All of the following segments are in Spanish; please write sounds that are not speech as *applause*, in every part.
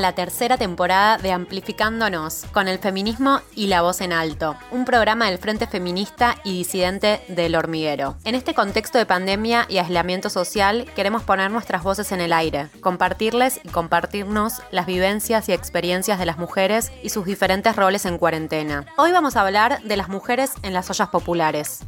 La tercera temporada de Amplificándonos, con el feminismo y la voz en alto, un programa del Frente Feminista y Disidente del Hormiguero. En este contexto de pandemia y aislamiento social, queremos poner nuestras voces en el aire, compartirles y compartirnos las vivencias y experiencias de las mujeres y sus diferentes roles en cuarentena. Hoy vamos a hablar de las mujeres en las ollas populares.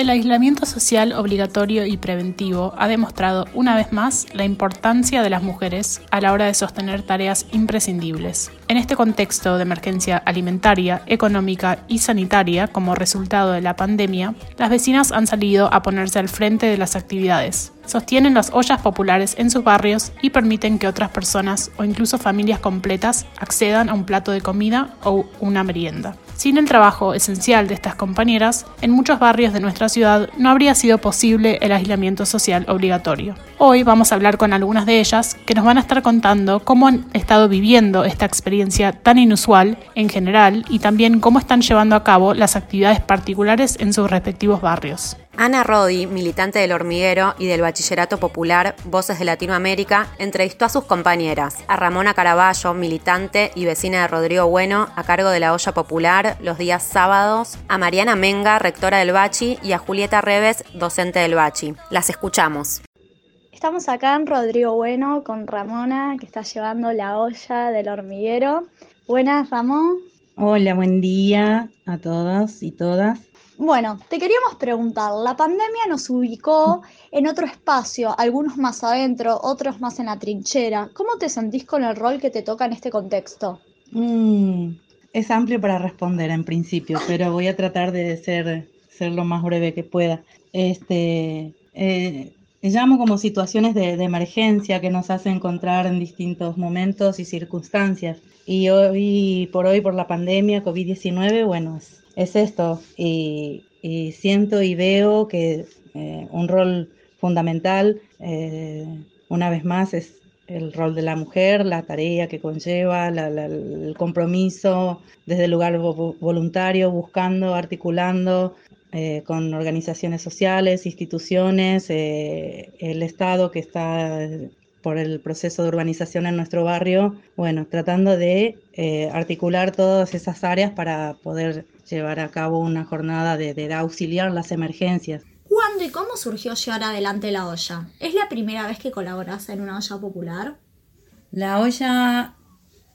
El aislamiento social obligatorio y preventivo ha demostrado una vez más la importancia de las mujeres a la hora de sostener tareas imprescindibles. En este contexto de emergencia alimentaria, económica y sanitaria como resultado de la pandemia, las vecinas han salido a ponerse al frente de las actividades. Sostienen las ollas populares en sus barrios y permiten que otras personas o incluso familias completas accedan a un plato de comida o una merienda. Sin el trabajo esencial de estas compañeras, en muchos barrios de nuestra ciudad no habría sido posible el aislamiento social obligatorio. Hoy vamos a hablar con algunas de ellas que nos van a estar contando cómo han estado viviendo esta experiencia tan inusual en general y también cómo están llevando a cabo las actividades particulares en sus respectivos barrios. Ana Rodi, militante del hormiguero y del Bachillerato Popular Voces de Latinoamérica, entrevistó a sus compañeras, a Ramona Caraballo, militante y vecina de Rodrigo Bueno, a cargo de la olla popular los días sábados, a Mariana Menga, rectora del Bachi, y a Julieta Reves, docente del Bachi. Las escuchamos. Estamos acá en Rodrigo Bueno con Ramona, que está llevando la olla del hormiguero. Buenas, Ramón. Hola, buen día a todos y todas. Bueno, te queríamos preguntar, la pandemia nos ubicó en otro espacio, algunos más adentro, otros más en la trinchera. ¿Cómo te sentís con el rol que te toca en este contexto? Mm, es amplio para responder en principio, *laughs* pero voy a tratar de ser, ser lo más breve que pueda. Este, eh, llamo como situaciones de, de, emergencia que nos hace encontrar en distintos momentos y circunstancias. Y hoy por hoy, por la pandemia COVID-19, bueno, es es esto. Y, siento y veo que eh, un rol fundamental, eh, una vez más, es el rol de la mujer, la tarea que conlleva, el compromiso desde el lugar voluntario, buscando, articulando eh, con organizaciones sociales, instituciones, el Estado que está por el proceso de urbanización en nuestro barrio, bueno, tratando de articular todas esas áreas para poder llevar a cabo una jornada de, auxiliar las emergencias. ¿Cuándo y cómo surgió llevar adelante la olla? ¿Es la primera vez que colaboras en una olla popular? La olla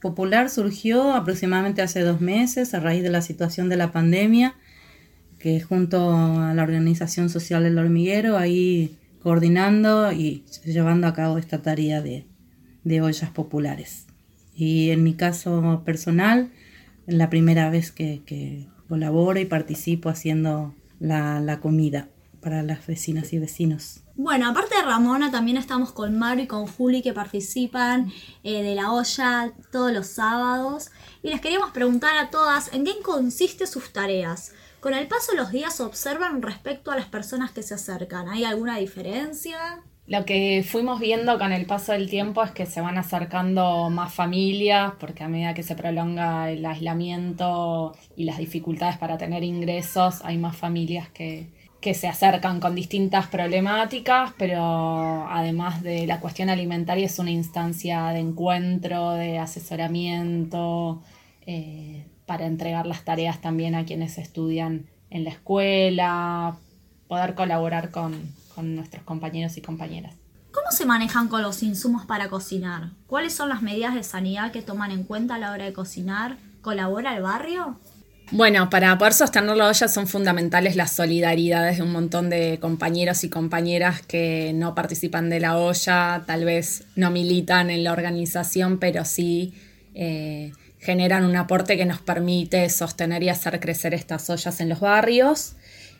popular surgió aproximadamente hace dos meses a raíz de la situación de la pandemia, que junto a la Organización Social del Hormiguero, ahí coordinando y llevando a cabo esta tarea de, ollas populares. Y en mi caso personal, la primera vez que, colaboro y participo haciendo la, comida para las vecinas y vecinos. Bueno, aparte de Ramona, también estamos con Mario y con Juli que participan eh, de la olla todos los sábados. Y les queríamos preguntar a todas en qué consiste sus tareas. Con el paso de los días observan respecto a las personas que se acercan. ¿Hay alguna diferencia? Lo que fuimos viendo con el paso del tiempo es que se van acercando más familias, porque a medida que se prolonga el aislamiento y las dificultades para tener ingresos, hay más familias que, que se acercan con distintas problemáticas, pero además de la cuestión alimentaria es una instancia de encuentro, de asesoramiento, eh, para entregar las tareas también a quienes estudian en la escuela, poder colaborar con con nuestros compañeros y compañeras. ¿Cómo se manejan con los insumos para cocinar? ¿Cuáles son las medidas de sanidad que toman en cuenta a la hora de cocinar? ¿Colabora el barrio? Bueno, para poder sostener la olla son fundamentales las solidaridades de un montón de compañeros y compañeras que no participan de la olla, tal vez no militan en la organización, pero sí eh, generan un aporte que nos permite sostener y hacer crecer estas ollas en los barrios.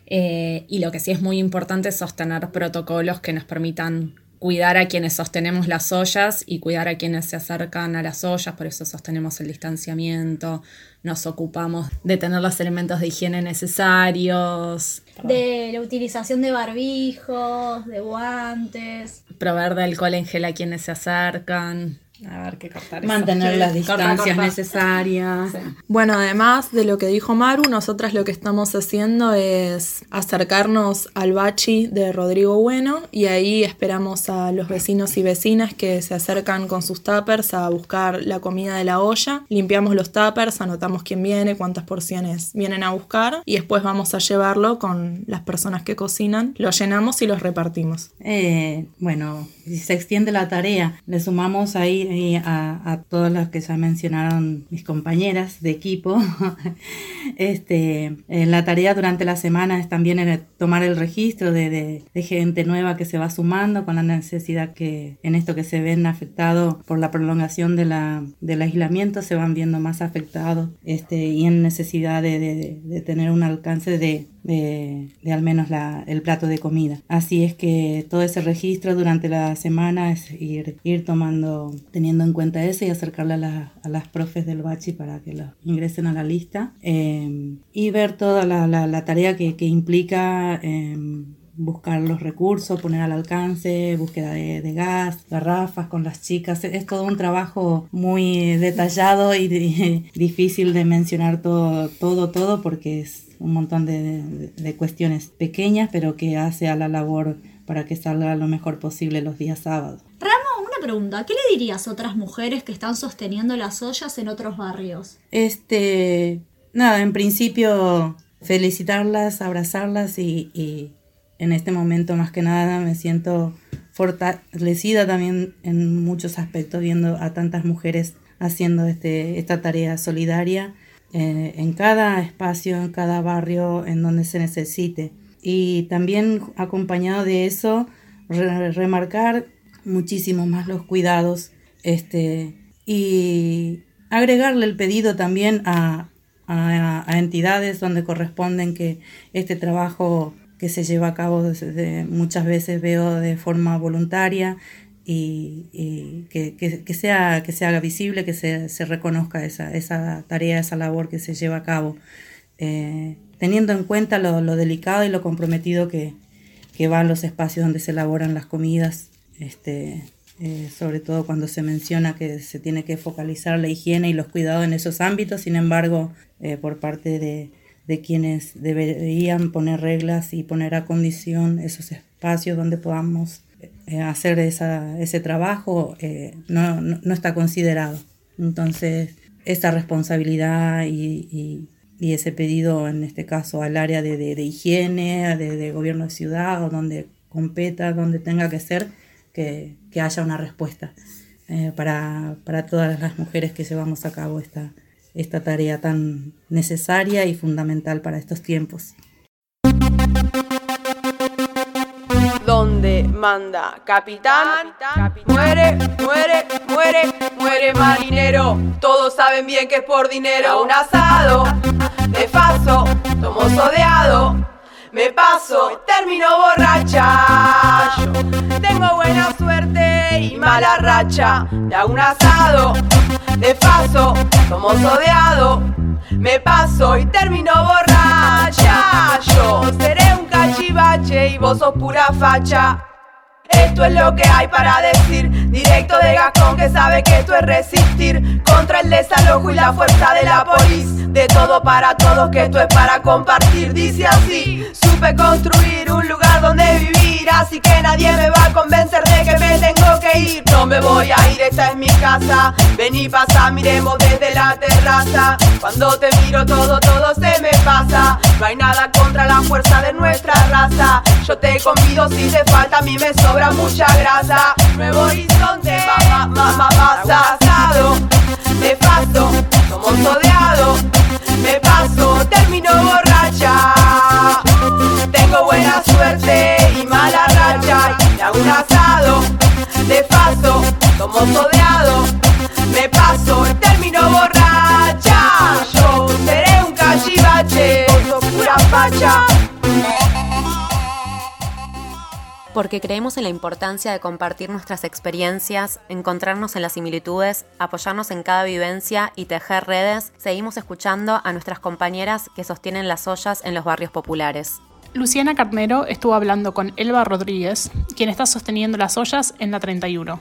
Eh, y lo que sí es muy importante es sostener protocolos que nos permitan cuidar a quienes sostenemos las ollas y cuidar a quienes se acercan a las ollas, por eso sostenemos el distanciamiento, nos ocupamos de tener los elementos de higiene necesarios. De la utilización de barbijos, de guantes. Proveer de alcohol en gel a quienes se acercan. A ver qué cortar Mantener las distancias necesarias. Bueno, además de lo que dijo Maru, nosotras lo que estamos haciendo es acercarnos al bachi de Rodrigo Bueno y ahí esperamos a los vecinos y vecinas que se acercan con sus tuppers a buscar la comida de la olla. Limpiamos los tuppers, anotamos quién viene, cuántas porciones vienen a buscar y después vamos a llevarlo con las personas que cocinan. Lo llenamos y los repartimos. Eh, bueno, se extiende la tarea. Le sumamos ahí a, todas las que ya mencionaron mis compañeras de equipo. *laughs* este, la tarea durante la semana es también tomar el registro de, gente nueva que se va sumando con la necesidad que en esto que se ven afectados por la prolongación de la, del aislamiento se van viendo más afectados este, y en necesidad de tener un alcance de, de, al menos el plato de comida. Así es que todo ese registro durante la semana es ir, tomando, teniendo en cuenta eso y acercarle a, las profes del bachi para que lo ingresen a la lista eh, y ver toda la, tarea que, que implica eh, buscar los recursos, poner al alcance, búsqueda de, gas, garrafas con las chicas. Es todo un trabajo muy detallado y *laughs* difícil de mencionar todo, todo, todo porque es un montón de, cuestiones pequeñas, pero que hace a la labor para que salga lo mejor posible los días sábados. Ramo, una pregunta, ¿qué le dirías a otras mujeres que están sosteniendo las ollas en otros barrios? Este, nada, en principio felicitarlas, abrazarlas y, y en este momento más que nada me siento fortalecida también en muchos aspectos viendo a tantas mujeres haciendo este, esta tarea solidaria eh, en cada espacio, en cada barrio en donde se necesite. Y también acompañado de eso, remarcar muchísimo más los cuidados este, y agregarle el pedido también a, a, entidades donde corresponden que este trabajo que se lleva a cabo muchas veces veo de forma voluntaria y, que, sea, que se haga visible, que se, se reconozca esa, esa, tarea, esa labor que se lleva a cabo, eh, teniendo en cuenta lo, lo, delicado y lo comprometido que, que van los espacios donde se elaboran las comidas, este, eh, sobre todo cuando se menciona que se tiene que focalizar la higiene y los cuidados en esos ámbitos, sin embargo, eh, por parte de, de quienes deberían poner reglas y poner a condición esos espacios donde podamos hacer esa, ese trabajo eh, no, no, está considerado. Entonces, esa responsabilidad y, y, ese pedido, en este caso, al área de, de, higiene, de, de, gobierno de ciudad o donde competa, donde tenga que ser, que, que haya una respuesta eh, para, para, todas las mujeres que llevamos a cabo esta, esta tarea tan necesaria y fundamental para estos tiempos donde manda capitán, muere, muere, muere, muere marinero. Todos saben bien que es por dinero. Un asado, de paso, tomo sodeado. Me paso, termino borracha. Yo tengo buena suerte y mala racha. De hago un asado, de paso, tomo sodeado. Me paso y termino borracha. Yo seré cachivache y vos sos pura facha. Esto es lo que hay para decir, directo de Gascón que sabe que esto es resistir contra el desalojo y la fuerza de la polis. De todo para todos, que esto es para compartir. Dice así, supe construir un lugar donde vivir, así que nadie me va a convencer de que me tengo que ir. No me voy a ir, esta es mi casa. Vení, pasa, miremos desde la terraza. Cuando te miro todo, todo se me pasa. No hay nada contra la fuerza de nuestra raza. Yo te convido si te falta, a mí me sobra mucha grasa. Nuevo horizonte, mamá, mamá, pasado. Me paso, como sodeado. Me paso, termino borracha. Tengo buena suerte y mala racha. Y hago un asado. De paso, como sodeado. Me paso, porque creemos en la importancia de compartir nuestras experiencias, encontrarnos en las similitudes, apoyarnos en cada vivencia y tejer redes, seguimos escuchando a nuestras compañeras que sostienen las ollas en los barrios populares. Luciana Carnero estuvo hablando con Elba Rodríguez, quien está sosteniendo las ollas en la 31.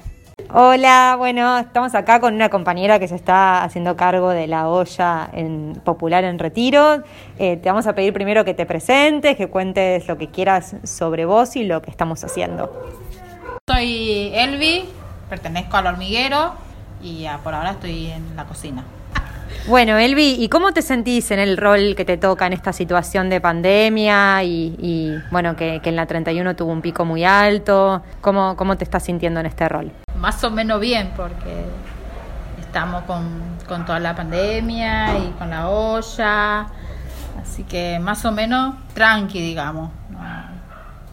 Hola, bueno, estamos acá con una compañera que se está haciendo cargo de la olla en, popular en retiro. Eh, te vamos a pedir primero que te presentes, que cuentes lo que quieras sobre vos y lo que estamos haciendo. Soy Elvi, pertenezco al hormiguero y por ahora estoy en la cocina. Bueno, Elvi, ¿y cómo te sentís en el rol que te toca en esta situación de pandemia y, bueno, que, en la 31 tuvo un pico muy alto? ¿Cómo, ¿Cómo te estás sintiendo en este rol? Más o menos bien, porque estamos con, toda la pandemia y con la olla, así que más o menos tranqui, digamos.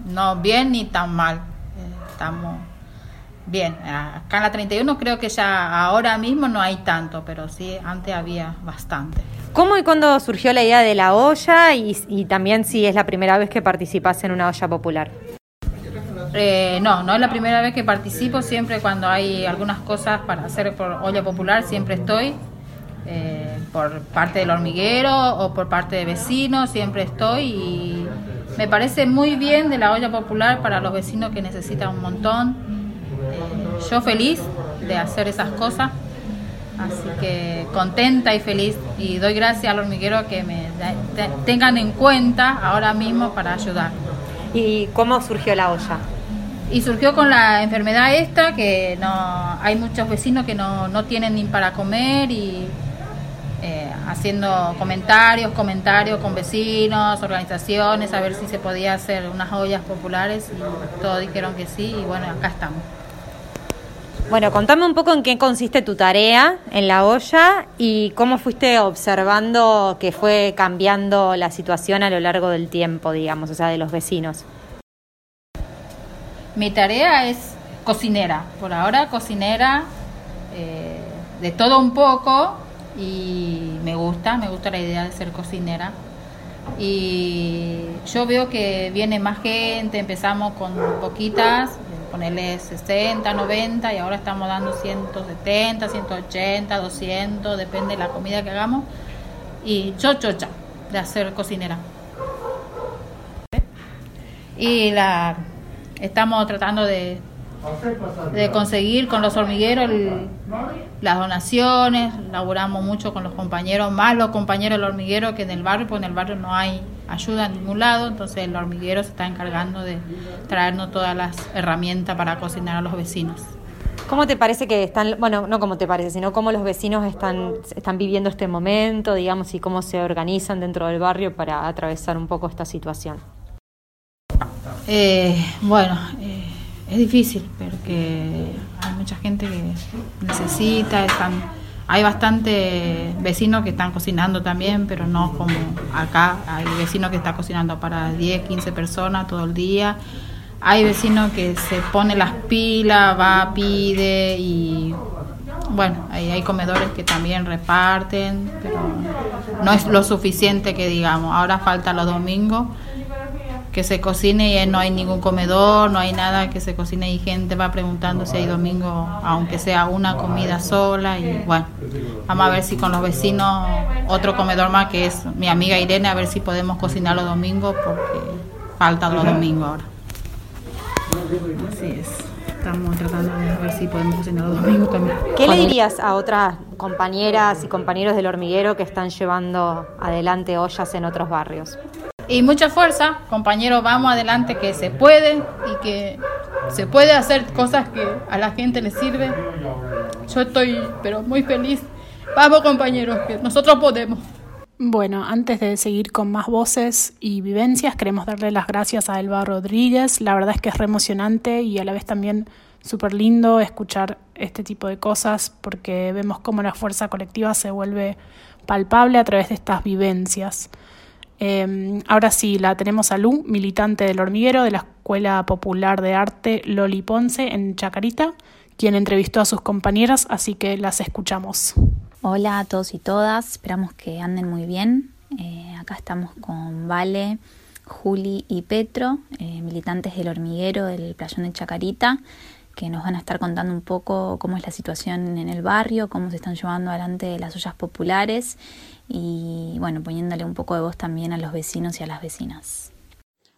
No, bien ni tan mal. Estamos Bien, acá en la 31 creo que ya ahora mismo no hay tanto, pero sí, antes había bastante. ¿Cómo y cuándo surgió la idea de la olla y, también si es la primera vez que participas en una olla popular? Eh, no, no es la primera vez que participo, siempre cuando hay algunas cosas para hacer por olla popular, siempre estoy. Eh, por parte del hormiguero o por parte de vecinos, siempre estoy y me parece muy bien de la olla popular para los vecinos que necesitan un montón yo feliz de hacer esas cosas. Así que contenta y feliz y doy gracias al hormiguero que me tengan en cuenta ahora mismo para ayudar. ¿Y cómo surgió la olla? Y surgió con la enfermedad esta, que no hay muchos vecinos que no, no tienen ni para comer y eh, haciendo comentarios, comentarios con vecinos, organizaciones, a ver si se podía hacer unas ollas populares y todos dijeron que sí y bueno, acá estamos. Bueno, contame un poco en qué consiste tu tarea en la olla y cómo fuiste observando que fue cambiando la situación a lo largo del tiempo, digamos, o sea, de los vecinos. Mi tarea es cocinera, por ahora cocinera eh, de todo un poco y me gusta, me gusta la idea de ser cocinera. Y yo veo que viene más gente, empezamos con poquitas, ponerle 60, 90 y ahora estamos dando 170, 180, 200, depende de la comida que hagamos. Y chochocha de hacer cocinera. Y la estamos tratando de, de conseguir con los hormigueros las donaciones, laboramos mucho con los compañeros, más los compañeros del hormiguero que en el barrio, porque en el barrio no hay ayuda en ningún lado, entonces el hormiguero se está encargando de traernos todas las herramientas para cocinar a los vecinos. ¿Cómo te parece que están, bueno, no cómo te parece, sino cómo los vecinos están, están viviendo este momento, digamos, y cómo se organizan dentro del barrio para atravesar un poco esta situación? Eh, bueno, eh, es difícil porque hay mucha gente que necesita, están hay bastante vecinos que están cocinando también, pero no como acá. Hay vecinos que están cocinando para 10, 15 personas todo el día. Hay vecinos que se pone las pilas, va, pide y bueno, hay, hay comedores que también reparten, pero no es lo suficiente que digamos. Ahora falta los domingos que se cocine y no hay ningún comedor, no hay nada que se cocine y gente va preguntando si hay domingo, aunque sea una comida sola y bueno, vamos a ver si con los vecinos otro comedor más que es mi amiga Irene, a ver si podemos cocinar los domingos porque faltan los domingos ahora. Así es. Estamos tratando de ver si podemos cocinar los domingos también. ¿Qué le dirías a otras compañeras y compañeros del hormiguero que están llevando adelante ollas en otros barrios? Y mucha fuerza, compañeros, vamos adelante que se puede y que se puede hacer cosas que a la gente le sirve. Yo estoy, pero muy feliz. Vamos compañeros, que nosotros podemos. Bueno, antes de seguir con más voces y vivencias, queremos darle las gracias a Elba Rodríguez. La verdad es que es re emocionante y a la vez también súper lindo escuchar este tipo de cosas porque vemos cómo la fuerza colectiva se vuelve palpable a través de estas vivencias. Em, ahora sí, la tenemos a Lu, militante del hormiguero de la Escuela Popular de Arte Loli Ponce en Chacarita, quien entrevistó a sus compañeras, así que las escuchamos. Hola a todos y todas, esperamos que anden muy bien. Eh, acá estamos con Vale, Juli y Petro, eh, militantes del hormiguero del playón de Chacarita, que nos van a estar contando un poco cómo es la situación en el barrio, cómo se están llevando adelante las ollas populares y bueno, poniéndole un poco de voz también a los vecinos y a las vecinas.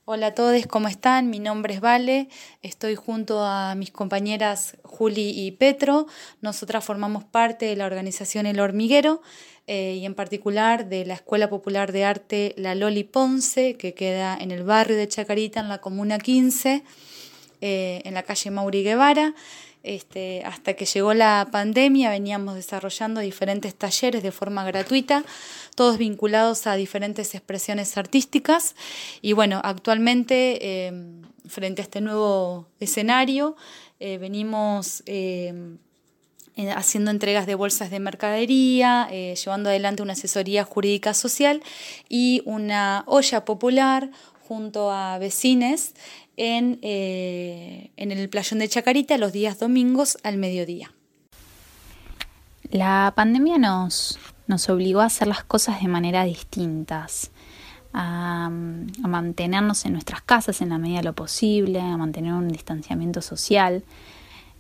Hola a todos, ¿cómo están? Mi nombre es Vale, estoy junto a mis compañeras Juli y Petro. Nosotras formamos parte de la organización El Hormiguero eh, y en particular de la Escuela Popular de Arte La Loli Ponce, que queda en el barrio de Chacarita, en la Comuna 15, eh, en la calle Mauri Guevara. Este, hasta que llegó la pandemia veníamos desarrollando diferentes talleres de forma gratuita, todos vinculados a diferentes expresiones artísticas. Y bueno, actualmente, em, frente a este nuevo escenario, eh, venimos em, haciendo entregas de bolsas de mercadería, eh, llevando adelante una asesoría jurídica social y una olla popular junto a vecines en, eh, en el playón de Chacarita los días domingos al mediodía. La pandemia nos, nos obligó a hacer las cosas de manera distintas, a, a, mantenernos en nuestras casas en la medida de lo posible, a mantener un distanciamiento social.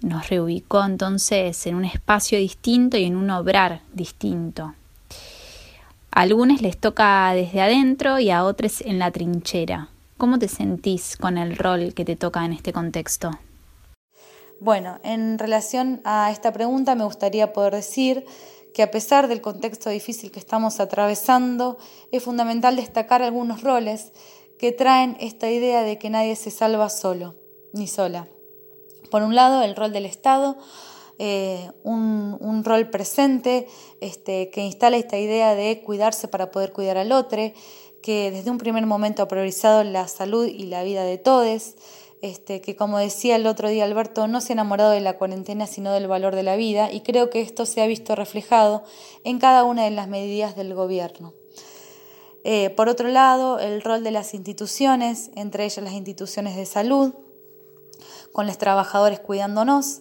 Nos reubicó entonces en un espacio distinto y en un obrar distinto. A algunos les toca desde adentro y a otros en la trinchera. ¿Cómo te sentís con el rol que te toca en este contexto? Bueno, en relación a esta pregunta me gustaría poder decir que a pesar del contexto difícil que estamos atravesando, es fundamental destacar algunos roles que traen esta idea de que nadie se salva solo ni sola. Por un lado, el rol del Estado, eh, un, rol presente este, que instala esta idea de cuidarse para poder cuidar al otro, que desde un primer momento ha priorizado la salud y la vida de todos, este, que como decía el otro día Alberto, no se ha enamorado de la cuarentena sino del valor de la vida y creo que esto se ha visto reflejado en cada una de las medidas del gobierno. Eh, por otro lado, el rol de las instituciones, entre ellas las instituciones de salud, con los trabajadores cuidándonos,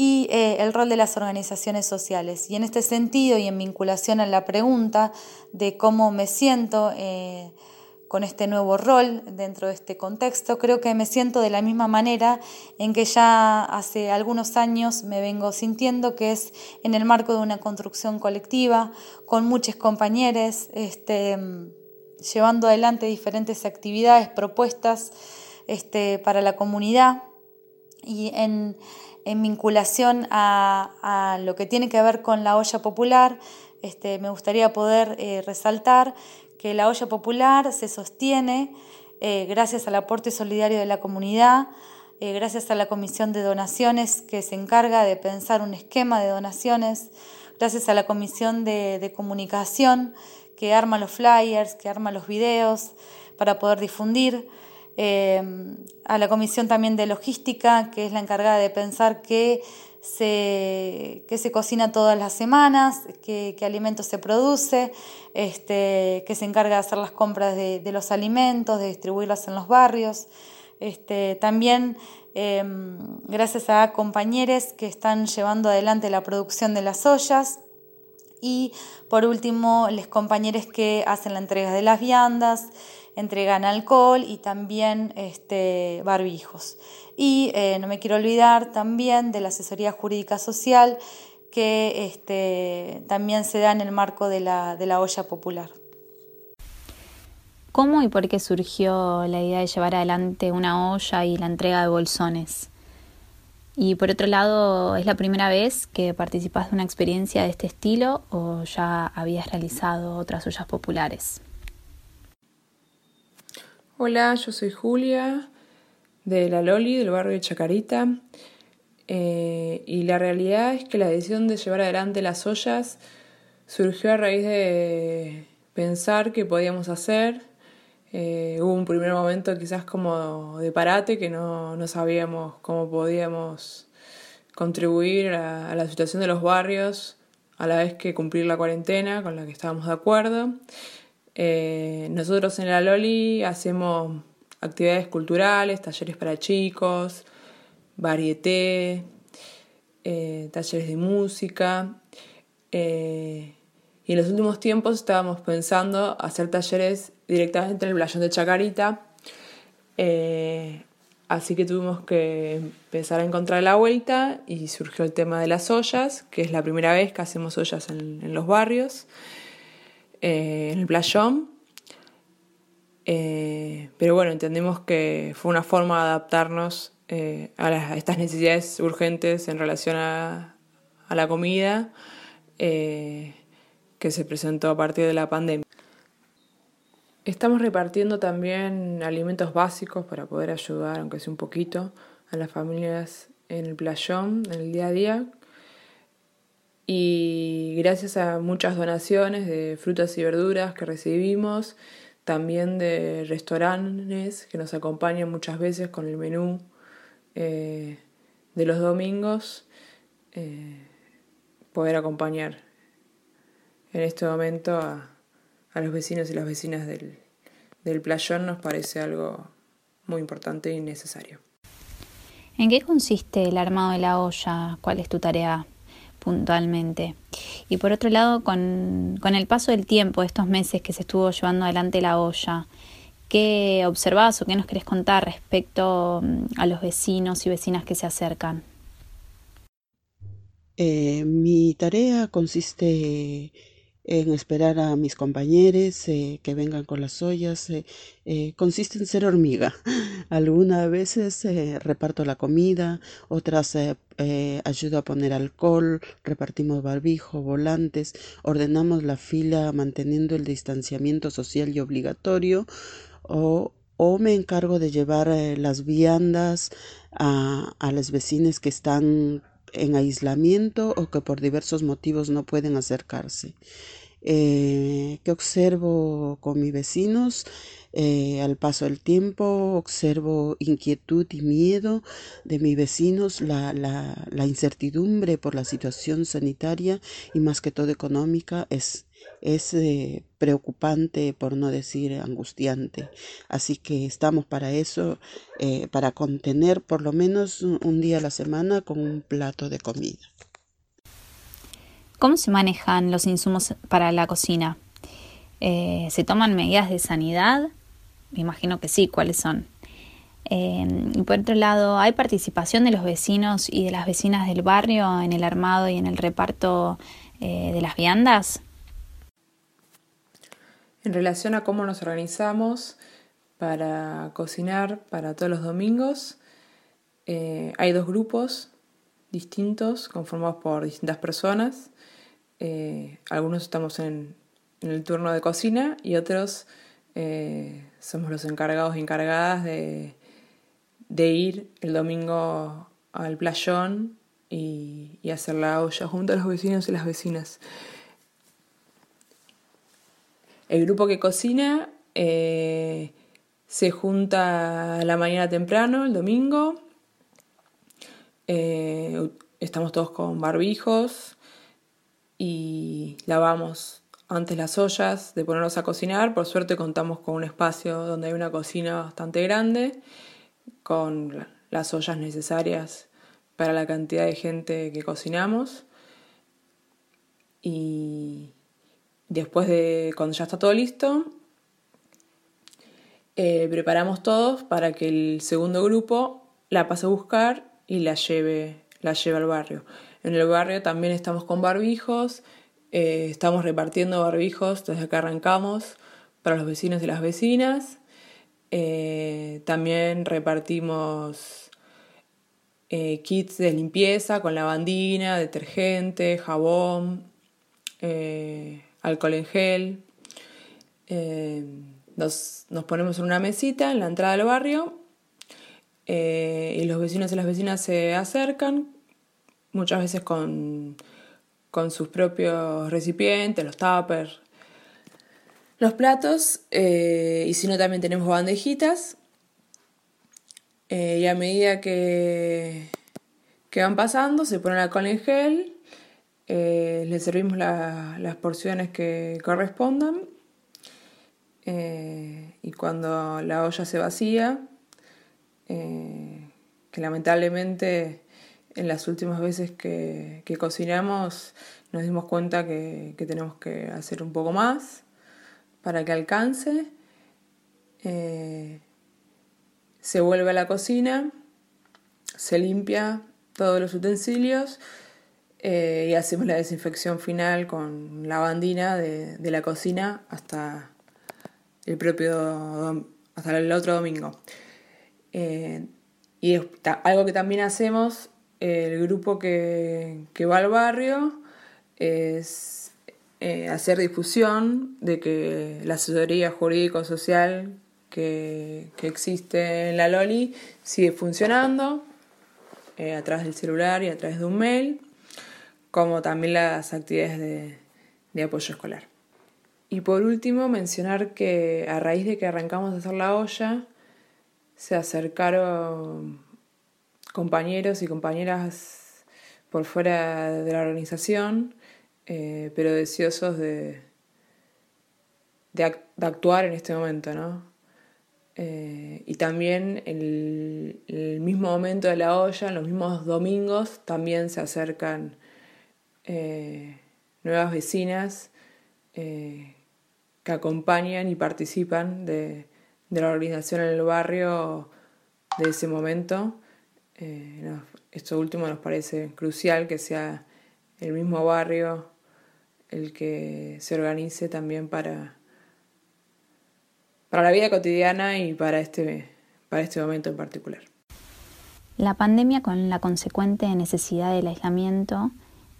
y eh, el rol de las organizaciones sociales. Y en este sentido y en vinculación a la pregunta de cómo me siento eh, con este nuevo rol dentro de este contexto, creo que me siento de la misma manera en que ya hace algunos años me vengo sintiendo, que es en el marco de una construcción colectiva, con muchos compañeros, este, llevando adelante diferentes actividades, propuestas este, para la comunidad y en en vinculación a, lo que tiene que ver con la olla popular, este, me gustaría poder eh, resaltar que la olla popular se sostiene eh, gracias al aporte solidario de la comunidad, eh, gracias a la comisión de donaciones que se encarga de pensar un esquema de donaciones, gracias a la comisión de, de comunicación que arma los flyers, que arma los videos para poder difundir. Eh, a la comisión también de logística, que es la encargada de pensar qué se, se cocina todas las semanas, qué, alimentos se produce, este, que se encarga de hacer las compras de, los alimentos, de distribuirlos en los barrios. Este, también em, gracias a compañeros que están llevando adelante la producción de las ollas. Y por último, los compañeros que hacen la entrega de las viandas, entregan alcohol y también este, barbijos. Y eh, no me quiero olvidar también de la asesoría jurídica social que este, también se da en el marco de la, de la olla popular. ¿Cómo y por qué surgió la idea de llevar adelante una olla y la entrega de bolsones? Y por otro lado, ¿es la primera vez que participas de una experiencia de este estilo o ya habías realizado otras ollas populares? Hola, yo soy Julia de La Loli, del barrio de Chacarita. Eh, y la realidad es que la decisión de llevar adelante las ollas surgió a raíz de pensar qué podíamos hacer. Eh, hubo un primer momento quizás como de parate, que no, no sabíamos cómo podíamos contribuir a, a la situación de los barrios a la vez que cumplir la cuarentena con la que estábamos de acuerdo. Eh, nosotros en la Loli hacemos actividades culturales, talleres para chicos, varieté, eh, talleres de música. Eh, y en los últimos tiempos estábamos pensando hacer talleres directamente en el playón de Chacarita. así que tuvimos que empezar a encontrar la vuelta y surgió el tema de las ollas, que es la primera vez que hacemos ollas en los barrios. Eh, en el playón. Eh, pero bueno, entendemos que fue una forma de adaptarnos eh, a, estas necesidades urgentes en relación a, la comida que se presentó a partir de la pandemia. Estamos repartiendo también alimentos básicos para poder ayudar, aunque sea un poquito, a las familias en el playón, en el día a día. Y gracias a muchas donaciones de frutas y verduras que recibimos, también de restaurantes que nos acompañan muchas veces con el menú eh, de los domingos, eh, poder acompañar en este momento a, los vecinos y las vecinas del, del playón nos parece algo muy importante y necesario. ¿En qué consiste el armado de la olla? ¿Cuál es tu tarea puntualmente? Y por otro lado, con, el paso del tiempo, estos meses que se estuvo llevando adelante la olla, ¿qué observas o qué nos querés contar respecto mm, a los vecinos y vecinas que se acercan? Eh, mi tarea consiste en esperar a mis compañeros eh, que vengan con las ollas. Eh, eh, consiste en ser hormiga. *laughs* Algunas veces reparto la comida, otras ayudo a poner alcohol, repartimos barbijo, volantes, ordenamos la fila manteniendo el distanciamiento social y obligatorio o, me encargo de llevar las viandas a, a los vecinos que están en aislamiento o que por diversos motivos no pueden acercarse. Eh, que observo con mis vecinos eh, al paso del tiempo, observo inquietud y miedo de mis vecinos, la, la, incertidumbre por la situación sanitaria y más que todo económica es, es eh, preocupante, por no decir angustiante. Así que estamos para eso, para contener por lo menos un día a la semana con un plato de comida. ¿Cómo se manejan los insumos para la cocina? Eh, ¿Se toman medidas de sanidad? Me imagino que sí, ¿cuáles son? Eh, y por otro lado, ¿hay participación de los vecinos y de las vecinas del barrio en el armado y en el reparto eh, de las viandas? En relación a cómo nos organizamos para cocinar para todos los domingos, hay dos grupos distintos conformados por distintas personas. Eh, algunos estamos en, el turno de cocina y otros eh, somos los encargados y encargadas de, ir el domingo al playón y, hacer la olla junto a los vecinos y las vecinas. El grupo que cocina eh, se junta la mañana temprano, el domingo. estamos todos con barbijos, y lavamos antes las ollas de ponernos a cocinar. Por suerte contamos con un espacio donde hay una cocina bastante grande, con las ollas necesarias para la cantidad de gente que cocinamos. Y después de cuando ya está todo listo, eh, preparamos todos para que el segundo grupo la pase a buscar y la lleve, la lleve al barrio. En el barrio también estamos con barbijos, eh, estamos repartiendo barbijos desde que arrancamos para los vecinos y las vecinas. Eh, también repartimos eh, kits de limpieza con lavandina, detergente, jabón, alcohol en gel. Nos, nos, ponemos en una mesita en la entrada del barrio y los vecinos y las vecinas se acercan muchas veces con, sus propios recipientes, los tuppers, los platos, eh, y si no también tenemos bandejitas. Eh, y a medida que, que van pasando, se pone alcohol en gel, eh, les servimos las porciones que correspondan. y cuando la olla se vacía, que lamentablemente en las últimas veces que, cocinamos nos dimos cuenta que, tenemos que hacer un poco más para que alcance. Eh, se vuelve a la cocina, se limpia todos los utensilios eh, y hacemos la desinfección final con lavandina de, de la cocina hasta el propio hasta el otro domingo. Eh, y algo que también hacemos, el grupo que, va al barrio, es eh, hacer difusión de que la asesoría jurídico-social que, existe en la Loli sigue funcionando eh, a través del celular y a través de un mail, como también las actividades de apoyo escolar. Y por último, mencionar que a raíz de que arrancamos a hacer la olla, se acercaron compañeros y compañeras por fuera de la organización, eh, pero deseosos de, de, actuar en este momento, ¿no? Eh, y también en el, mismo momento de la olla, en los mismos domingos, también se acercan eh, nuevas vecinas que acompañan y participan de, la organización en el barrio de ese momento. Eh, esto último nos parece crucial que sea el mismo barrio el que se organice también para, para la vida cotidiana y para este, para este momento en particular. La pandemia con la consecuente necesidad del aislamiento,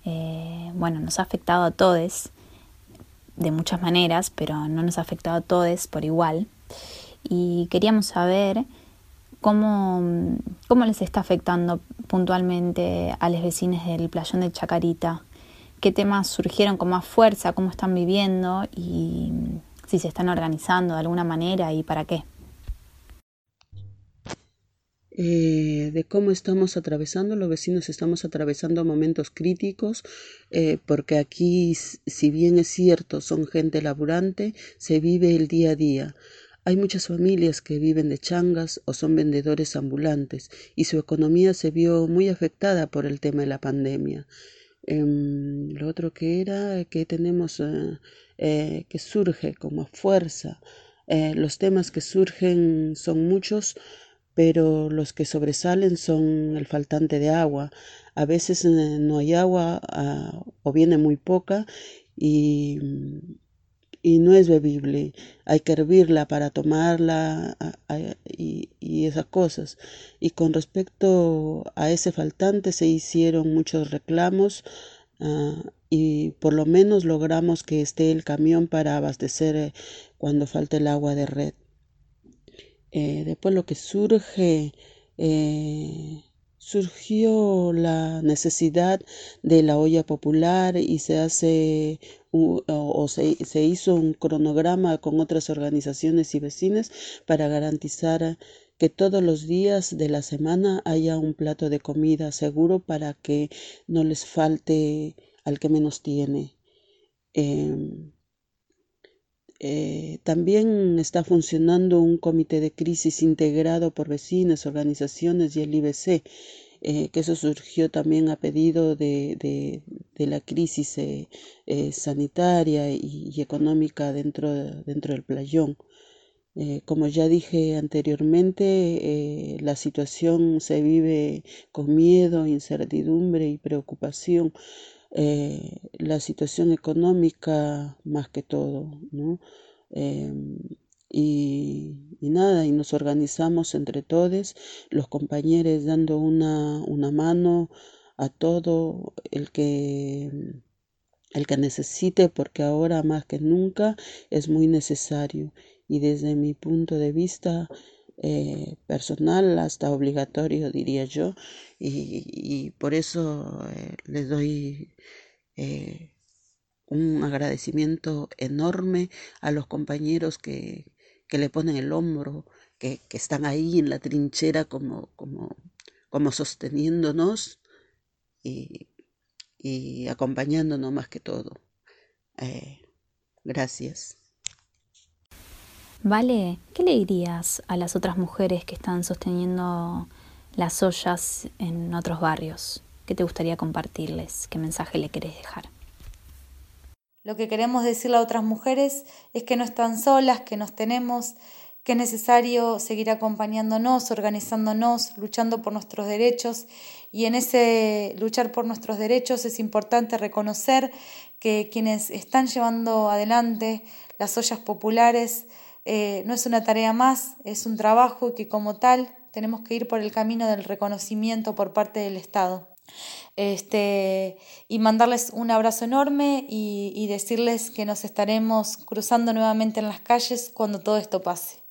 eh, bueno, nos ha afectado a todos de muchas maneras, pero no nos ha afectado a todos por igual. Y queríamos saber cómo, cómo les está afectando puntualmente a los vecinos del playón de Chacarita, qué temas surgieron con más fuerza, cómo están viviendo y si se están organizando de alguna manera y para qué. Eh, de cómo estamos atravesando, los vecinos estamos atravesando momentos críticos, eh, porque aquí, si bien es cierto, son gente laburante, se vive el día a día. Hay muchas familias que viven de changas o son vendedores ambulantes y su economía se vio muy afectada por el tema de la pandemia. Em, lo otro que era que tenemos eh, que surge como fuerza. los temas que surgen son muchos, pero los que sobresalen son el faltante de agua. A veces eh, no hay agua ah, o viene muy poca y, y, no es bebible. Hay que hervirla para tomarla ah, ah, y, esas cosas. Y con respecto a ese faltante se hicieron muchos reclamos y por lo menos logramos que esté el camión para abastecer eh, cuando falte el agua de red. Eh, después lo que surge, eh, surgió la necesidad de la olla popular y se hace o, se, se, hizo un cronograma con otras organizaciones y vecinas para garantizar que todos los días de la semana haya un plato de comida seguro para que no les falte al que menos tiene. Em, eh, también está funcionando un comité de crisis integrado por vecinos, organizaciones y el IBC, eh, que eso surgió también a pedido de, la crisis eh, sanitaria y, económica dentro, dentro del playón. como ya dije anteriormente, la situación se vive con miedo, incertidumbre y preocupación eh, la situación económica más que todo, ¿no? Em, y, nada, y nos organizamos entre todos, los compañeros dando una, una mano a todo el que el que necesite, porque ahora más que nunca es muy necesario. Y desde mi punto de vista, eh, personal hasta obligatorio, diría yo, y, por eso eh, les doy eh, un agradecimiento enorme a los compañeros que, que le ponen el hombro, que, que, están ahí en la trinchera como, como, como sosteniéndonos y, y acompañándonos más que todo. gracias. Vale, ¿qué le dirías a las otras mujeres que están sosteniendo las ollas en otros barrios? ¿Qué te gustaría compartirles? ¿Qué mensaje le querés dejar? Lo que queremos decirle a otras mujeres es que no están solas, que nos tenemos, que es necesario seguir acompañándonos, organizándonos, luchando por nuestros derechos y en ese luchar por nuestros derechos es importante reconocer que quienes están llevando adelante las ollas populares eh, no es una tarea más, es un trabajo que como tal tenemos que ir por el camino del reconocimiento por parte del Estado. Este, y mandarles un abrazo enorme y, y decirles que nos estaremos cruzando nuevamente en las calles cuando todo esto pase.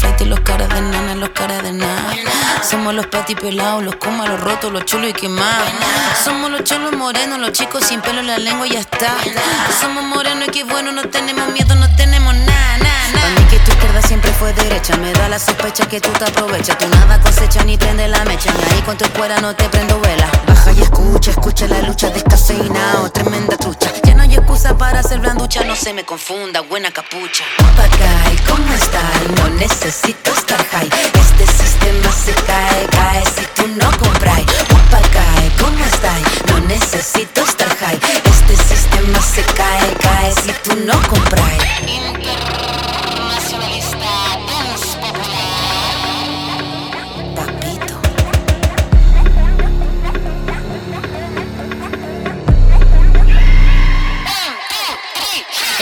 Choros, los caras de nana, los caras de nada. Somos los patis pelados, los comas, los rotos, los chulos y quemados. Somos los cholos morenos, los chicos sin pelo la lengua y ya está. Somos morenos y qué bueno, no tenemos miedo, no tenemos nada. Para mí que tu izquierda siempre fue derecha, me da la sospecha que tú te aprovechas. Tú nada cosecha ni prende la mecha, ni ahí con tu escuela no te prendo vela. Baja y escucha, escucha la lucha descafeinado, tremenda trucha. Ya no hay excusa para ser blanducha, no se me confunda, buena capucha. Papagay, ¿cómo estás? No necesito estar high, este sistema se cae, cae si tú no compras. Papagay, ¿cómo estás? No necesito estar high, este sistema se cae, cae si tú no compras.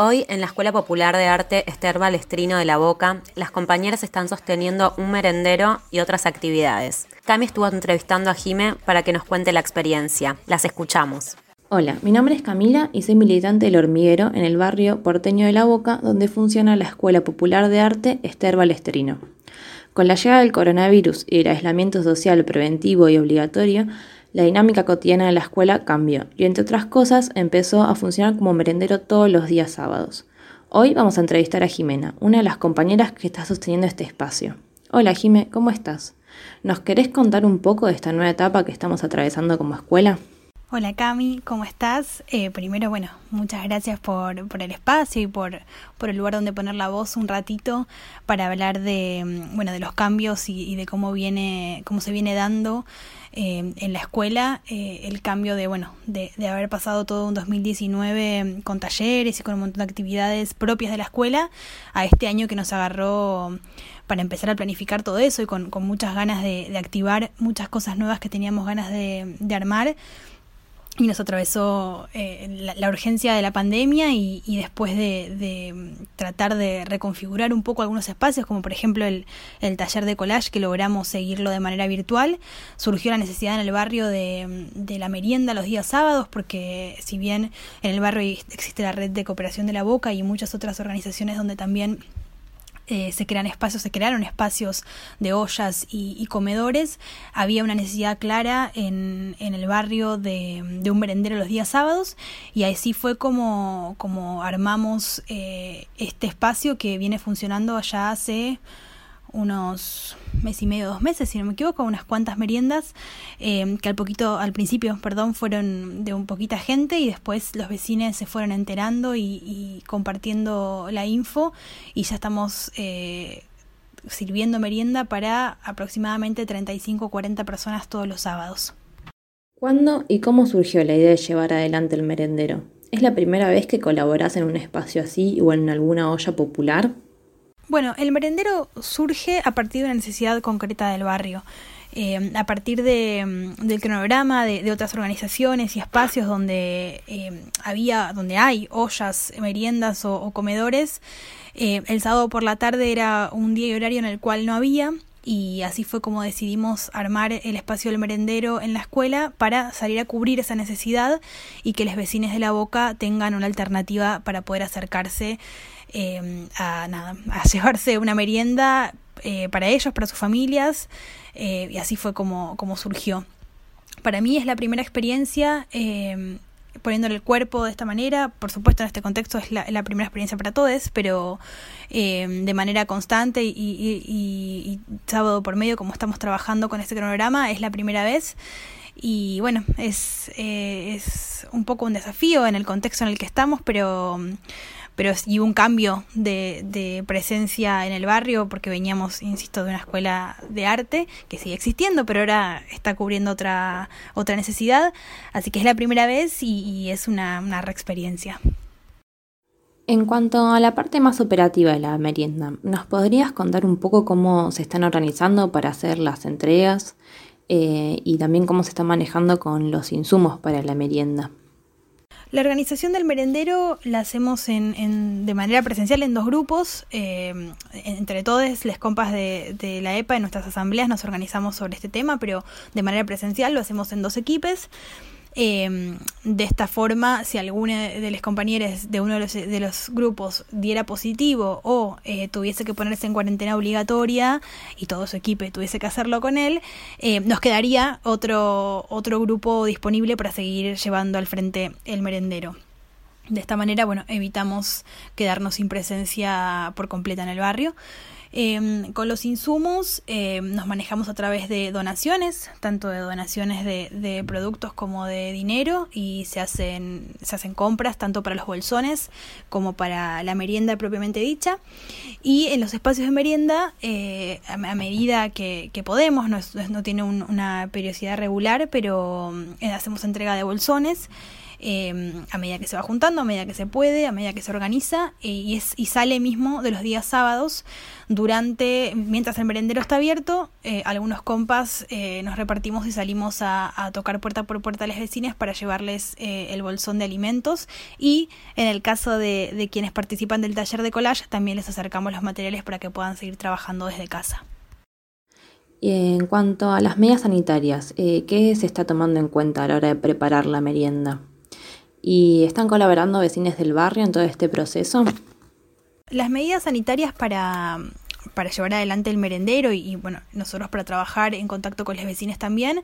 Hoy en la Escuela Popular de Arte Esther Balestrino de La Boca, las compañeras están sosteniendo un merendero y otras actividades. Cami estuvo entrevistando a Jime para que nos cuente la experiencia. Las escuchamos. Hola, mi nombre es Camila y soy militante del hormiguero en el barrio porteño de La Boca, donde funciona la Escuela Popular de Arte Esther Balestrino. Con la llegada del coronavirus y el aislamiento social preventivo y obligatorio, la dinámica cotidiana de la escuela cambió y, entre otras cosas, empezó a funcionar como merendero todos los días sábados. Hoy vamos a entrevistar a Jimena, una de las compañeras que está sosteniendo este espacio. Hola Jime, ¿cómo estás? ¿Nos querés contar un poco de esta nueva etapa que estamos atravesando como escuela? Hola Cami, ¿cómo estás? Eh, primero, bueno, muchas gracias por, por el espacio y por, por, el lugar donde poner la voz un ratito para hablar de, bueno, de los cambios y, y de cómo viene, cómo se viene dando eh, en la escuela eh, el cambio de, bueno, de, de, haber pasado todo un 2019 con talleres y con un montón de actividades propias de la escuela a este año que nos agarró para empezar a planificar todo eso y con, con muchas ganas de, de, activar muchas cosas nuevas que teníamos ganas de, de armar y nos atravesó eh, la, la, urgencia de la pandemia y, y después de, de, tratar de reconfigurar un poco algunos espacios, como por ejemplo el, taller de collage que logramos seguirlo de manera virtual, surgió la necesidad en el barrio de, de la merienda los días sábados, porque si bien en el barrio existe la red de cooperación de la Boca y muchas otras organizaciones donde también eh, se crean espacios, se crearon espacios de ollas y, y comedores, había una necesidad clara en, en el barrio de, un merendero los días sábados y así fue como, como armamos eh, este espacio que viene funcionando allá hace unos mes y medio, dos meses, si no me equivoco, unas cuantas meriendas eh, que al poquito, al principio, perdón, fueron de un poquita gente y después los vecinos se fueron enterando y, compartiendo la info y ya estamos eh, sirviendo merienda para aproximadamente 35 o 40 personas todos los sábados. ¿Cuándo y cómo surgió la idea de llevar adelante el merendero? ¿Es la primera vez que colaborás en un espacio así o en alguna olla popular? Bueno, el merendero surge a partir de una necesidad concreta del barrio. Eh, a partir de, del cronograma de, otras organizaciones y espacios donde eh, había, donde hay ollas, meriendas o, o comedores, eh, el sábado por la tarde era un día y horario en el cual no había y así fue como decidimos armar el espacio del merendero en la escuela para salir a cubrir esa necesidad y que los vecinos de la boca tengan una alternativa para poder acercarse eh, a nada, a llevarse una merienda eh, para ellos, para sus familias, eh, y así fue como, como surgió. Para mí es la primera experiencia eh, poniéndole el cuerpo de esta manera, por supuesto en este contexto es la, la primera experiencia para todos, pero de manera constante y, y, y, y sábado por medio, como estamos trabajando con este cronograma, es la primera vez y bueno, es, es un poco un desafío en el contexto en el que estamos, pero pero sí un cambio de, presencia en el barrio porque veníamos, insisto, de una escuela de arte que sigue existiendo, pero ahora está cubriendo otra, otra necesidad. Así que es la primera vez y, y es una, una reexperiencia. En cuanto a la parte más operativa de la merienda, ¿nos podrías contar un poco cómo se están organizando para hacer las entregas eh, y también cómo se están manejando con los insumos para la merienda? La organización del merendero la hacemos en, de manera presencial en dos grupos. Eh, entre todos, les compas de, de, la EPA, en nuestras asambleas nos organizamos sobre este tema, pero de manera presencial lo hacemos en dos equipos. Eh, de esta forma, si alguno de los compañeros de uno de los, de los grupos diera positivo o eh, tuviese que ponerse en cuarentena obligatoria y todo su equipo tuviese que hacerlo con él, eh, nos quedaría otro, otro grupo disponible para seguir llevando al frente el merendero. De esta manera, bueno, evitamos quedarnos sin presencia por completa en el barrio. Eh, con los insumos eh, nos manejamos a través de donaciones, tanto de donaciones de, de, productos como de dinero y se hacen, se hacen compras tanto para los bolsones como para la merienda propiamente dicha. Y en los espacios de merienda, eh, a, medida que, que podemos, no, no tiene un, una periodicidad regular, pero eh, hacemos entrega de bolsones. Eh, a medida que se va juntando, a medida que se puede, a medida que se organiza eh, y, es, y sale mismo de los días sábados durante, mientras el merendero está abierto, eh, algunos compas eh, nos repartimos y salimos a, tocar puerta por puerta a las vecinas para llevarles el bolsón de alimentos y en el caso de, de quienes participan del taller de collage también les acercamos los materiales para que puedan seguir trabajando desde casa. Y en cuanto a las medidas sanitarias, ¿qué se está tomando en cuenta a la hora de preparar la merienda? ¿Y están colaborando vecinos del barrio en todo este proceso? Las medidas sanitarias para, para llevar adelante el merendero y, bueno, nosotros para trabajar en contacto con los vecinos también,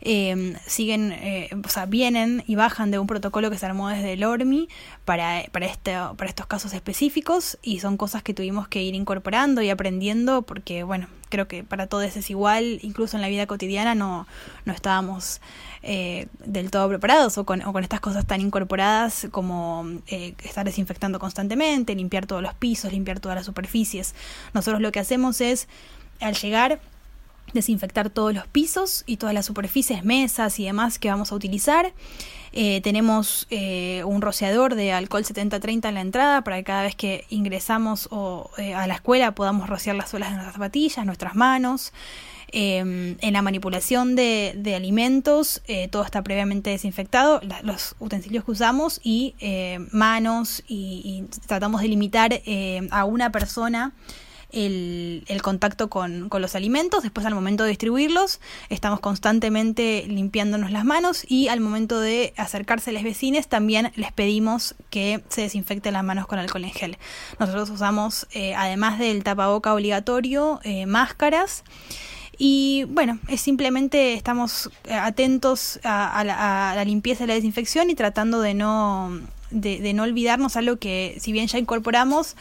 eh, siguen, eh, o sea, vienen y bajan de un protocolo que se armó desde el ORMI para, para, este, para estos casos específicos y son cosas que tuvimos que ir incorporando y aprendiendo porque, bueno, creo que para todos es igual, incluso en la vida cotidiana no, no estábamos eh, del todo preparados o con, o con, estas cosas tan incorporadas como eh, estar desinfectando constantemente, limpiar todos los pisos, limpiar todas las superficies. Nosotros lo que hacemos es, al llegar, desinfectar todos los pisos y todas las superficies, mesas y demás que vamos a utilizar. Eh, tenemos eh, un rociador de alcohol 70-30 en la entrada para que cada vez que ingresamos o, eh, a la escuela podamos rociar las suelas de nuestras zapatillas, nuestras manos. Eh, en la manipulación de, de alimentos, eh, todo está previamente desinfectado, la, los utensilios que usamos y manos y, tratamos de limitar a una persona el, contacto con, los alimentos. Después al momento de distribuirlos estamos constantemente limpiándonos las manos y al momento de acercarse a los vecinos también les pedimos que se desinfecten las manos con alcohol en gel. Nosotros usamos, eh, además del tapaboca obligatorio, eh, máscaras. Y bueno, es simplemente estamos atentos a, la, a, la, limpieza y la desinfección y tratando de no olvidarnos algo que si bien ya incorporamos,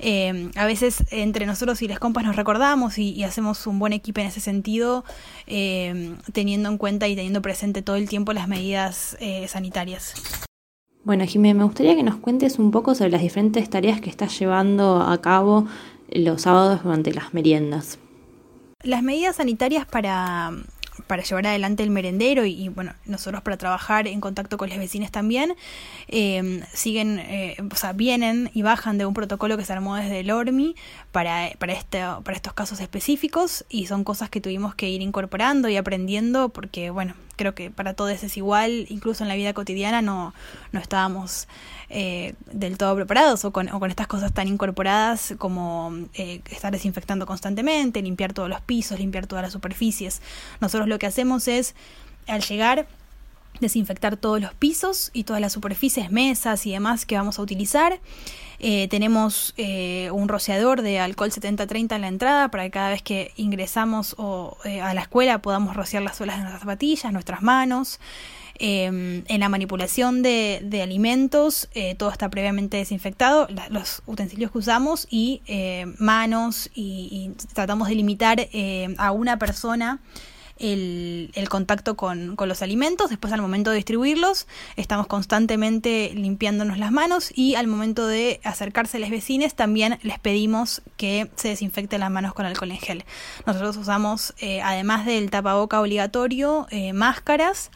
eh, a veces entre nosotros y las compas nos recordamos y, y hacemos un buen equipo en ese sentido, eh, teniendo en cuenta y teniendo presente todo el tiempo las medidas eh, sanitarias. Bueno, Jimé, me gustaría que nos cuentes un poco sobre las diferentes tareas que estás llevando a cabo los sábados durante las meriendas. Las medidas sanitarias para para llevar adelante el merendero y, bueno, nosotros para trabajar en contacto con los vecinos también, eh, siguen, eh, o sea, vienen y bajan de un protocolo que se armó desde el ORMI para, para, este, para estos casos específicos y son cosas que tuvimos que ir incorporando y aprendiendo porque, bueno, creo que para todos es igual, incluso en la vida cotidiana no, no estábamos eh, del todo preparados o con, estas cosas tan incorporadas como eh, estar desinfectando constantemente, limpiar todos los pisos, limpiar todas las superficies. Nosotros lo que hacemos es, al llegar, desinfectar todos los pisos y todas las superficies, mesas y demás que vamos a utilizar. Eh, tenemos eh, un rociador de alcohol 70-30 en la entrada para que cada vez que ingresamos o, eh, a la escuela podamos rociar las suelas de nuestras zapatillas, nuestras manos. Eh, en la manipulación de, de alimentos, eh, todo está previamente desinfectado, los utensilios que usamos y eh, manos y, y, tratamos de limitar a una persona el, contacto con, los alimentos, después al momento de distribuirlos estamos constantemente limpiándonos las manos y al momento de acercarse a los vecinos también les pedimos que se desinfecten las manos con alcohol en gel. Nosotros usamos, eh, además del tapaboca obligatorio, eh, máscaras.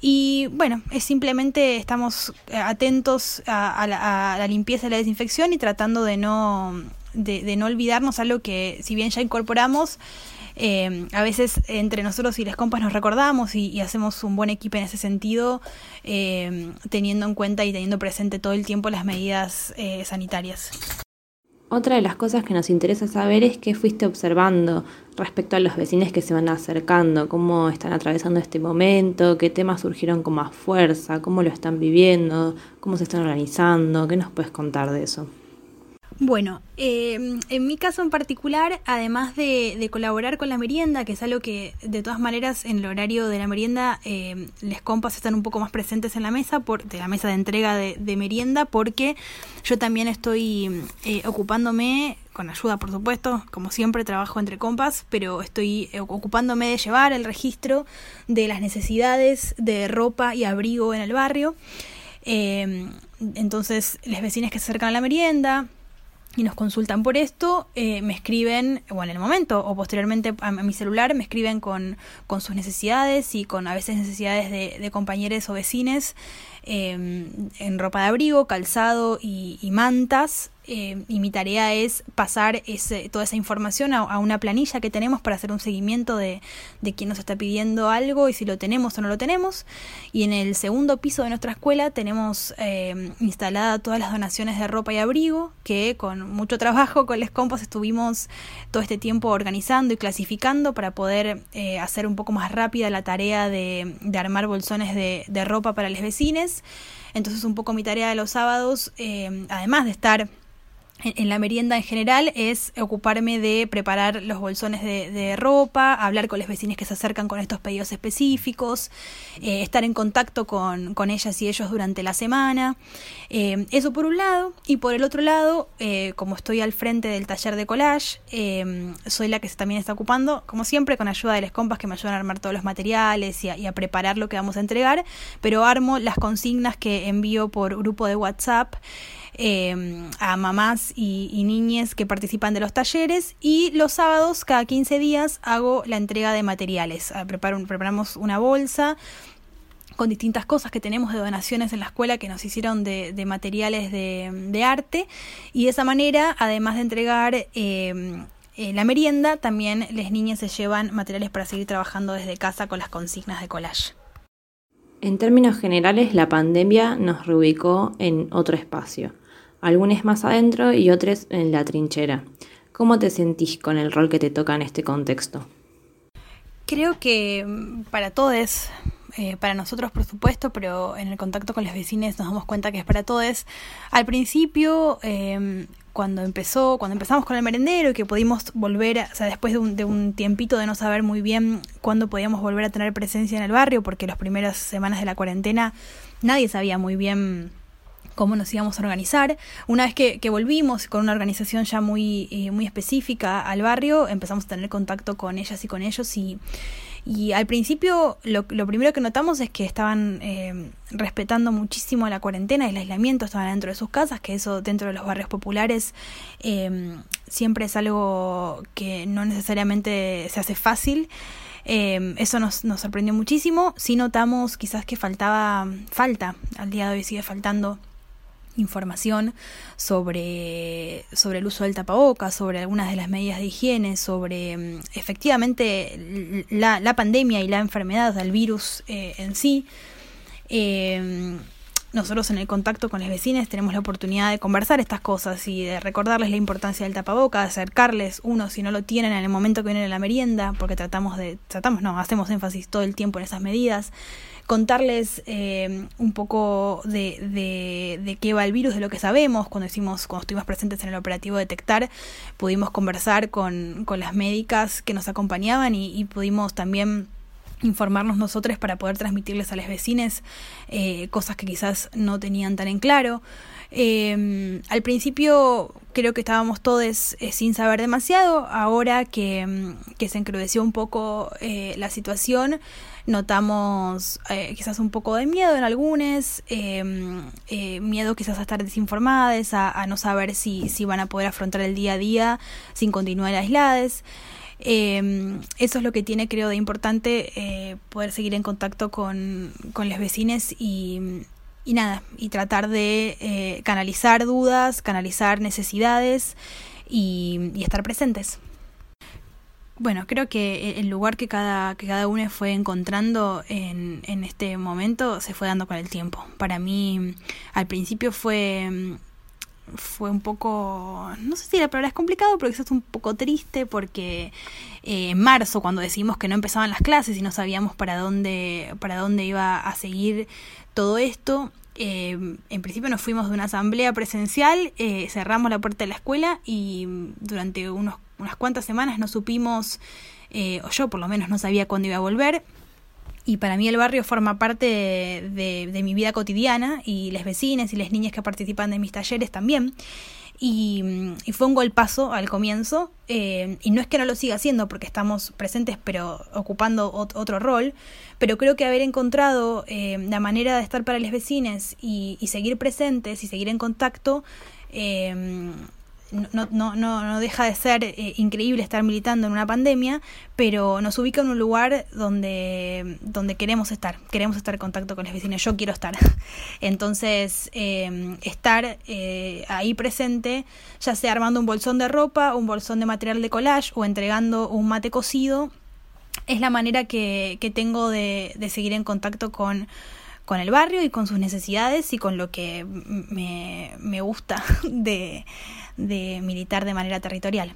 Y bueno, es simplemente estamos eh, atentos a, la, limpieza y la desinfección y tratando de, no olvidarnos algo que si bien ya incorporamos, eh, a veces entre nosotros y las compas nos recordamos y, hacemos un buen equipo en ese sentido, eh, teniendo en cuenta y teniendo presente todo el tiempo las medidas sanitarias. Otra de las cosas que nos interesa saber es qué fuiste observando respecto a los vecinos que se van acercando, cómo están atravesando este momento, qué temas surgieron con más fuerza, cómo lo están viviendo, cómo se están organizando, qué nos puedes contar de eso. Bueno, eh, en mi caso en particular, además de, colaborar con la merienda, que es algo que de todas maneras en el horario de la merienda eh, les compas están un poco más presentes en la mesa, por, de la mesa de entrega de, merienda, porque yo también estoy eh, ocupándome, con ayuda por supuesto, como siempre trabajo entre compas, pero estoy eh, ocupándome de llevar el registro de las necesidades de ropa y abrigo en el barrio. entonces, las vecinas que se acercan a la merienda, y nos consultan por esto, eh, me escriben, o en el momento, o posteriormente a, mi celular, me escriben con, con, sus necesidades y con a veces necesidades de, de compañeros o vecines eh, en ropa de abrigo, calzado y, y mantas. Eh, y mi tarea es pasar ese, toda esa información a, una planilla que tenemos para hacer un seguimiento de, quién nos está pidiendo algo y si lo tenemos o no lo tenemos. Y en el segundo piso de nuestra escuela tenemos eh, instalada todas las donaciones de ropa y abrigo que con mucho trabajo con les compas estuvimos todo este tiempo organizando y clasificando para poder eh, hacer un poco más rápida la tarea de, armar bolsones de, de, ropa para los vecinos. Entonces un poco mi tarea de los sábados, además de estar en, la merienda en general es ocuparme de preparar los bolsones de, ropa, hablar con los vecinos que se acercan con estos pedidos específicos, eh, estar en contacto con, con, ellas y ellos durante la semana. Eh, eso por un lado. Y por el otro lado, eh, como estoy al frente del taller de collage, soy la que también está ocupando, como siempre, con ayuda de las compas que me ayudan a armar todos los materiales y a preparar lo que vamos a entregar, pero armo las consignas que envío por grupo de WhatsApp. Em, a mamás y, niñes que participan de los talleres y los sábados cada 15 días hago la entrega de materiales. Ah, preparo, preparamos una bolsa con distintas cosas que tenemos de donaciones en la escuela que nos hicieron de, materiales de, arte y de esa manera, además de entregar em, eh, la merienda, también las niñas se llevan materiales para seguir trabajando desde casa con las consignas de collage. En términos generales, la pandemia nos reubicó en otro espacio algunos más adentro y otros en la trinchera. ¿Cómo te sentís con el rol que te toca en este contexto? Creo que mm, para todos, eh, para nosotros por supuesto, pero en el contacto con los vecinos nos damos cuenta que es para todos. Al principio, em, cuando empezó, cuando empezamos con el merendero y que pudimos volver, o sea, después de un, de un tiempito de no saber muy bien cuándo podíamos volver a tener presencia en el barrio, porque las primeras semanas de la cuarentena nadie sabía muy bien cómo nos íbamos a organizar. Una vez que, volvimos con una organización ya muy, eh, muy específica al barrio, empezamos a tener contacto con ellas y con ellos y, y al principio lo, lo, primero que notamos es que estaban eh, respetando muchísimo la cuarentena y el aislamiento, estaban dentro de sus casas, que eso dentro de los barrios populares eh, siempre es algo que no necesariamente se hace fácil. eso nos, nos sorprendió muchísimo. Sí notamos quizás que faltaba, falta, al día de hoy sigue faltando información sobre, sobre el uso del tapabocas, sobre algunas de las medidas de higiene, sobre mm, efectivamente la, la pandemia y la enfermedad, del virus eh, en sí. Eh, nosotros en el contacto con los vecinos tenemos la oportunidad de conversar estas cosas y de recordarles la importancia del tapaboca, de acercarles uno si no lo tienen en el momento que vienen a la merienda, porque tratamos de, tratamos, no, hacemos énfasis todo el tiempo en esas medidas contarles eh, un poco de, de, qué va el virus, de lo que sabemos. Cuando, hicimos, cuando estuvimos presentes en el operativo Detectar, pudimos conversar con, con las médicas que nos acompañaban y, y pudimos también informarnos nosotros para poder transmitirles a los vecinos eh, cosas que quizás no tenían tan en claro. Eh, al principio creo que estábamos todos eh, sin saber demasiado, ahora que, mm, que se encrudeció un poco eh, la situación, notamos eh, quizás un poco de miedo en algunos, miedo quizás a estar desinformadas, a, no saber si, si van a poder afrontar el día a día sin continuar aisladas. Eh, eso es lo que tiene, creo, de importante eh, poder seguir en contacto con, con los vecinos y, y nada, y tratar de eh, canalizar dudas, canalizar necesidades y, estar presentes. Bueno, creo que el lugar que cada, que cada uno fue encontrando en, en este momento se fue dando con el tiempo. Para mí, al principio fue fue un poco, no sé si la palabra es complicado, pero quizás un poco triste porque eh, en marzo, cuando decidimos que no empezaban las clases y no sabíamos para dónde, para dónde iba a seguir todo esto, eh, en principio nos fuimos de una asamblea presencial, eh, cerramos la puerta de la escuela y durante unos, unas cuantas semanas no supimos, eh, o yo por lo menos no sabía cuándo iba a volver y para mí el barrio forma parte de, de, mi vida cotidiana y las vecinas y las niñas que participan de mis talleres también. Y, y, fue un golpazo al comienzo eh, y no es que no lo siga haciendo porque estamos presentes pero ocupando ot otro rol pero creo que haber encontrado eh, la manera de estar para las vecinas y, seguir presentes y seguir en contacto no, no, no, no deja de ser eh, increíble estar militando en una pandemia, pero nos ubica en un lugar donde, donde queremos estar, queremos estar en contacto con las vecinas, yo quiero estar. *laughs* Entonces, eh, estar eh, ahí presente, ya sea armando un bolsón de ropa, un bolsón de material de collage o entregando un mate cocido, es la manera que, que tengo de, de seguir en contacto con con el barrio y con sus necesidades y con lo que me, me gusta *laughs* de, de militar de manera territorial.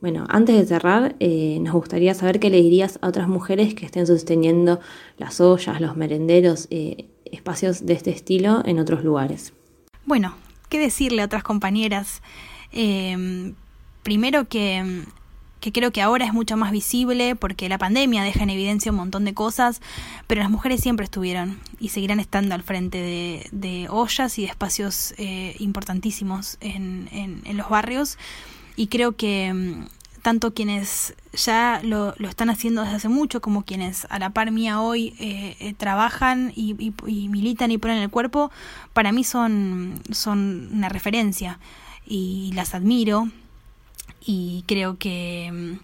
Bueno, antes de cerrar, eh, nos gustaría saber qué le dirías a otras mujeres que estén sosteniendo las ollas, los merenderos, eh, espacios de este estilo en otros lugares. Bueno, ¿qué decirle a otras compañeras? Eh, primero que que creo que ahora es mucho más visible porque la pandemia deja en evidencia un montón de cosas, pero las mujeres siempre estuvieron y seguirán estando al frente de, de ollas y de espacios eh, importantísimos en, en, los barrios. Y creo que mm, tanto quienes ya lo, lo, están haciendo desde hace mucho como quienes a la par mía hoy eh, eh, trabajan y, y, y, militan y ponen el cuerpo, para mí son, son una referencia y las admiro y creo que,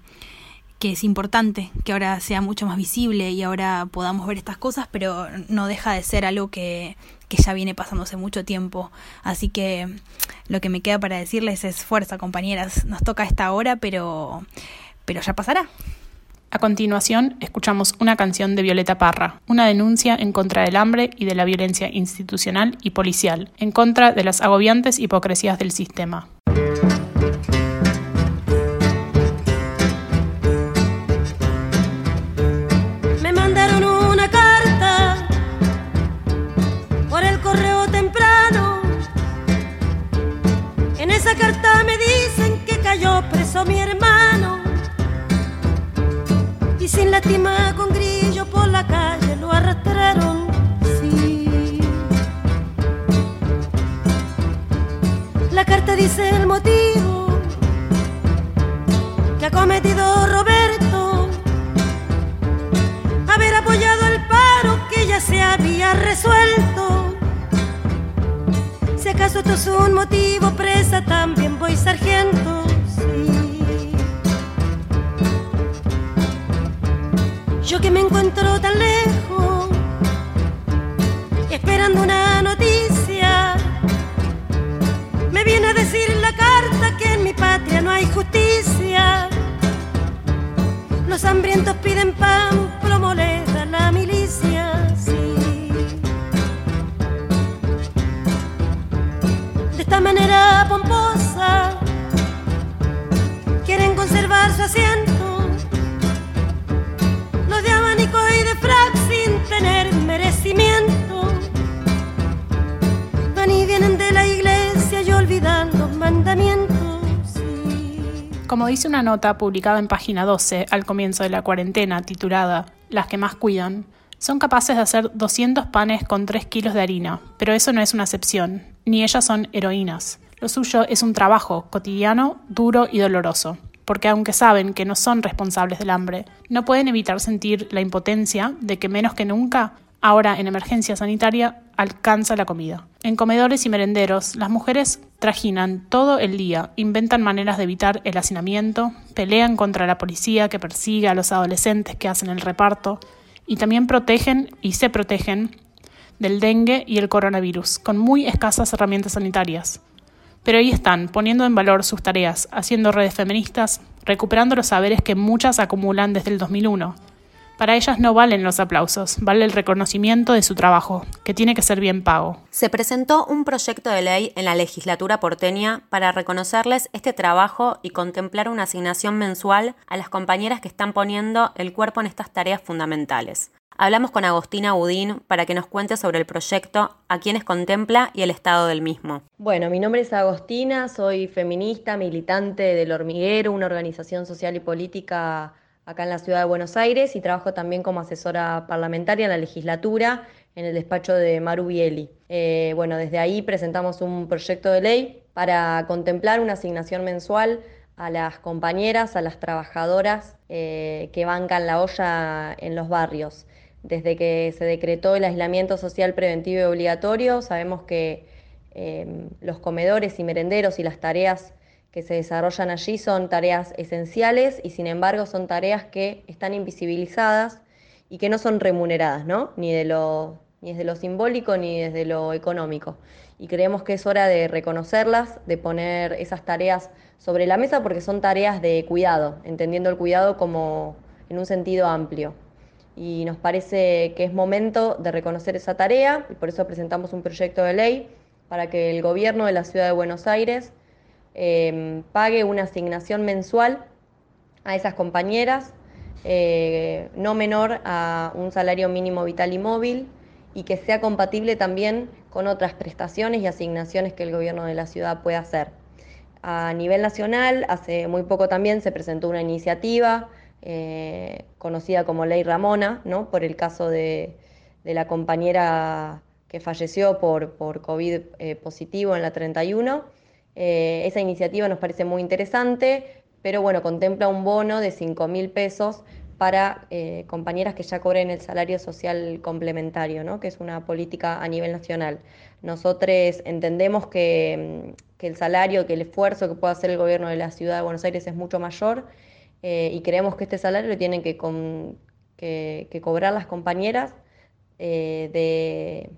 que es importante que ahora sea mucho más visible y ahora podamos ver estas cosas, pero no deja de ser algo que, que ya viene pasando hace mucho tiempo. Así que lo que me queda para decirles es fuerza, compañeras. Nos toca esta hora, pero, pero ya pasará. A continuación, escuchamos una canción de Violeta Parra, una denuncia en contra del hambre y de la violencia institucional y policial, en contra de las agobiantes hipocresías del sistema. Lástima con grillo por la calle lo arrastraron. Sí. La carta dice el motivo que ha cometido Roberto, haber apoyado el paro que ya se había resuelto si acaso esto es un motivo, presa también voy sargento. Yo que me encuentro tan lejos, esperando una noticia, me viene a decir la carta que en mi patria no hay justicia. Los hambrientos piden pan, plomo les da la milicia. Sí. esta manera pomposa quieren conservar su asiento. Como dice una nota publicada en página 12 al comienzo de la cuarentena titulada Las que más cuidan, son capaces de hacer 200 panes con 3 kilos de harina, pero eso no es una excepción, ni ellas son heroínas. Lo suyo es un trabajo cotidiano, duro y doloroso, porque aunque saben que no son responsables del hambre, no pueden evitar sentir la impotencia de que menos que nunca, ahora en emergencia sanitaria, alcanza la comida. En comedores y merenderos, las mujeres trajinan todo el día, inventan maneras de evitar el hacinamiento, pelean contra la policía que persigue a los adolescentes que hacen el reparto, y también protegen y se protegen del dengue y el coronavirus, con muy escasas herramientas sanitarias. Pero ahí están, poniendo en valor sus tareas, haciendo redes feministas, recuperando los saberes que muchas acumulan desde el 2001. Para ellas no valen los aplausos, vale el reconocimiento de su trabajo, que tiene que ser bien pago. Se presentó un proyecto de ley en la legislatura porteña para reconocerles este trabajo y contemplar una asignación mensual a las compañeras que están poniendo el cuerpo en estas tareas fundamentales. Hablamos con Agostina Budín para que nos cuente sobre el proyecto, a quienes contempla y el estado del mismo. Bueno, mi nombre es Agostina, soy feminista, militante del Hormiguero, una organización social y política acá en la ciudad de Buenos Aires y trabajo también como asesora parlamentaria en la legislatura en el despacho de Maru Bieli. Eh, bueno, desde ahí presentamos un proyecto de ley para contemplar una asignación mensual a las compañeras, a las trabajadoras eh, que bancan la olla en los barrios desde que se decretó el aislamiento social preventivo y obligatorio, sabemos que em, los comedores y merenderos y las tareas que se desarrollan allí son tareas esenciales y sin embargo son tareas que están invisibilizadas y que no son remuneradas, ¿no? Ni, de lo, ni desde lo simbólico ni desde lo económico. Y creemos que es hora de reconocerlas, de poner esas tareas sobre la mesa porque son tareas de cuidado, entendiendo el cuidado como en un sentido amplio y nos parece que es momento de reconocer esa tarea y por eso presentamos un proyecto de ley para que el gobierno de la ciudad de Buenos Aires em, pague una asignación mensual a esas compañeras, eh, no menor a un salario mínimo vital y móvil, y que sea compatible también con otras prestaciones y asignaciones que el gobierno de la ciudad pueda hacer. A nivel nacional, hace muy poco también se presentó una iniciativa eh, conocida como Ley Ramona, ¿no? por el caso de, la compañera que falleció por, COVID eh, positivo en la 31. Eh, esa iniciativa nos parece muy interesante, pero bueno, contempla un bono de 5 mil pesos para compañeras que ya cobren el salario social complementario, ¿no? que es una política a nivel nacional. Nosotros entendemos que, que el salario, que el esfuerzo que puede hacer el gobierno de la ciudad de Buenos Aires es mucho mayor eh, y creemos que este salario lo tienen que, que, cobrar las compañeras eh, de,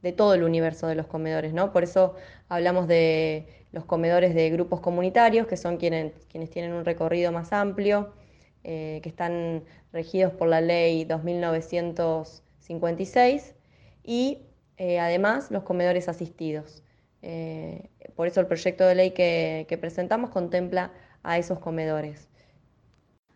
de, todo el universo de los comedores, ¿no? Por eso hablamos de los comedores de grupos comunitarios, que son quienes, quienes tienen un recorrido más amplio, eh, que están regidos por la ley 2956 y además los comedores asistidos. por eso el proyecto de ley que, que presentamos contempla a esos comedores.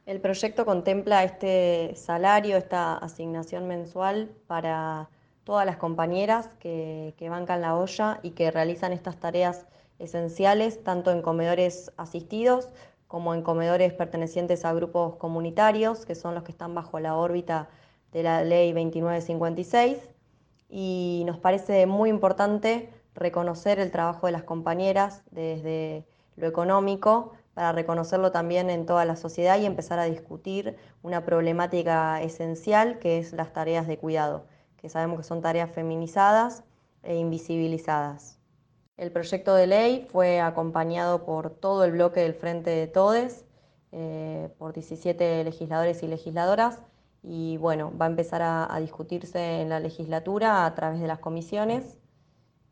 El proyecto contempla este salario, esta asignación mensual para todas las compañeras que, bancan la olla y que realizan estas tareas esenciales, tanto en comedores asistidos como en comedores pertenecientes a grupos comunitarios, que son los que están bajo la órbita de la ley 2956. Y nos parece muy importante reconocer el trabajo de las compañeras desde lo económico, para reconocerlo también en toda la sociedad y empezar a discutir una problemática esencial que es las tareas de cuidado, que sabemos que son tareas feminizadas e invisibilizadas. El proyecto de ley fue acompañado por todo el bloque del Frente de Todes, eh, por 17 legisladores y legisladoras, y bueno, va a empezar a discutirse en la legislatura a través de las comisiones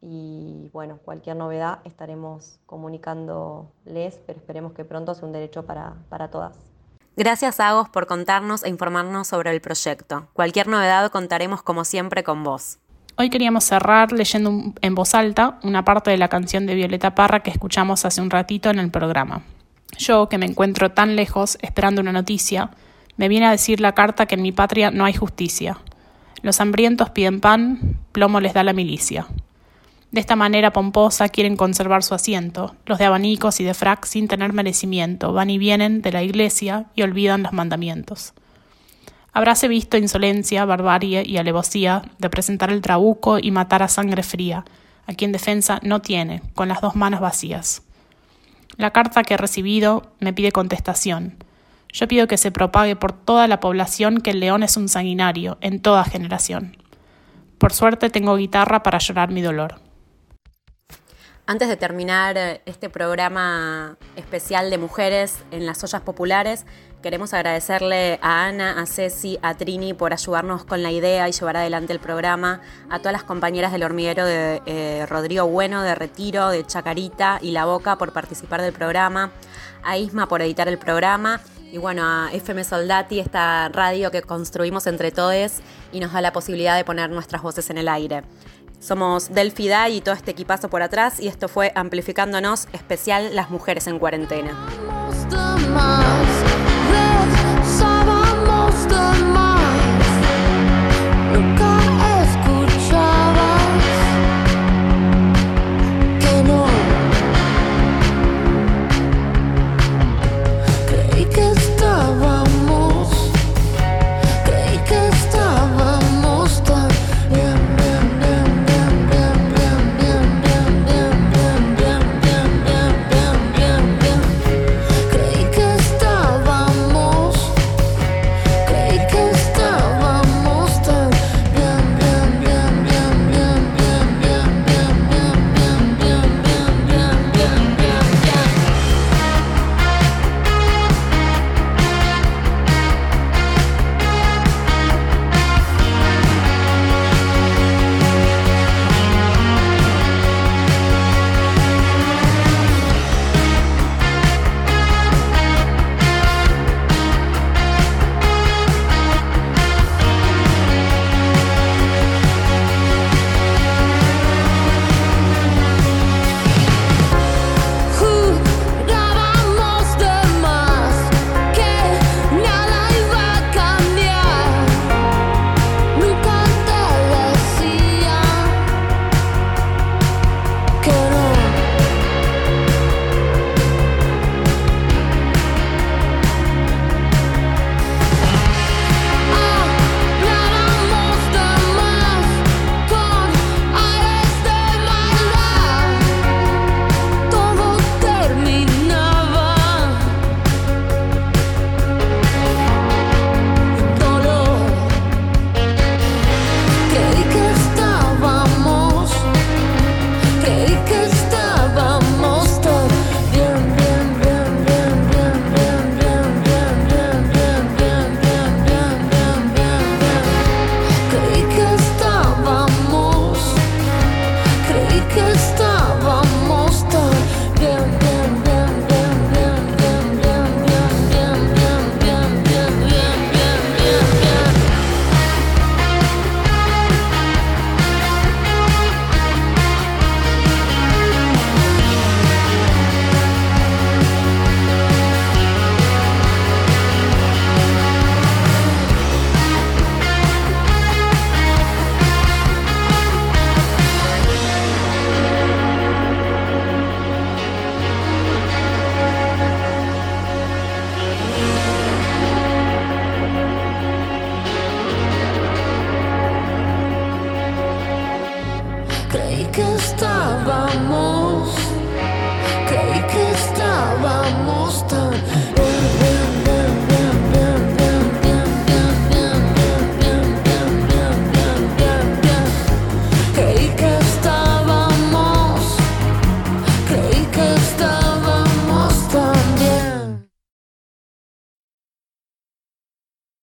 y bueno, cualquier novedad estaremos comunicándoles, pero esperemos que pronto sea un derecho para, para todas. Gracias, Agos, por contarnos e informarnos sobre el proyecto. Cualquier novedad contaremos como siempre con vos. Hoy queríamos cerrar leyendo en voz alta una parte de la canción de Violeta Parra que escuchamos hace un ratito en el programa. Yo, que me encuentro tan lejos esperando una noticia, me viene a decir la carta que en mi patria no hay justicia. Los hambrientos piden pan, plomo les da la milicia. De esta manera pomposa quieren conservar su asiento. Los de abanicos y de frac sin tener merecimiento van y vienen de la iglesia y olvidan los mandamientos. Habráse visto insolencia, barbarie y alevosía de presentar el trabuco y matar a sangre fría, a quien defensa no tiene, con las dos manos vacías. La carta que he recibido me pide contestación. Yo pido que se propague por toda la población que el león es un sanguinario, en toda generación. Por suerte tengo guitarra para llorar mi dolor. Antes de terminar eh, este programa especial de mujeres en las ollas populares, queremos agradecerle a Ana, a Ceci, a Trini por ayudarnos con la idea y llevar adelante el programa, a todas las compañeras del hormiguero de eh, Rodrigo Bueno, de Retiro, de Chacarita y La Boca por participar del programa, a Isma por editar el programa y bueno, a FM Soldati, esta radio que construimos entre todos y nos da la posibilidad de poner nuestras voces en el aire. Somos Delphi Day y todo este equipazo por atrás y esto fue Amplificándonos especial Las Mujeres en Cuarentena.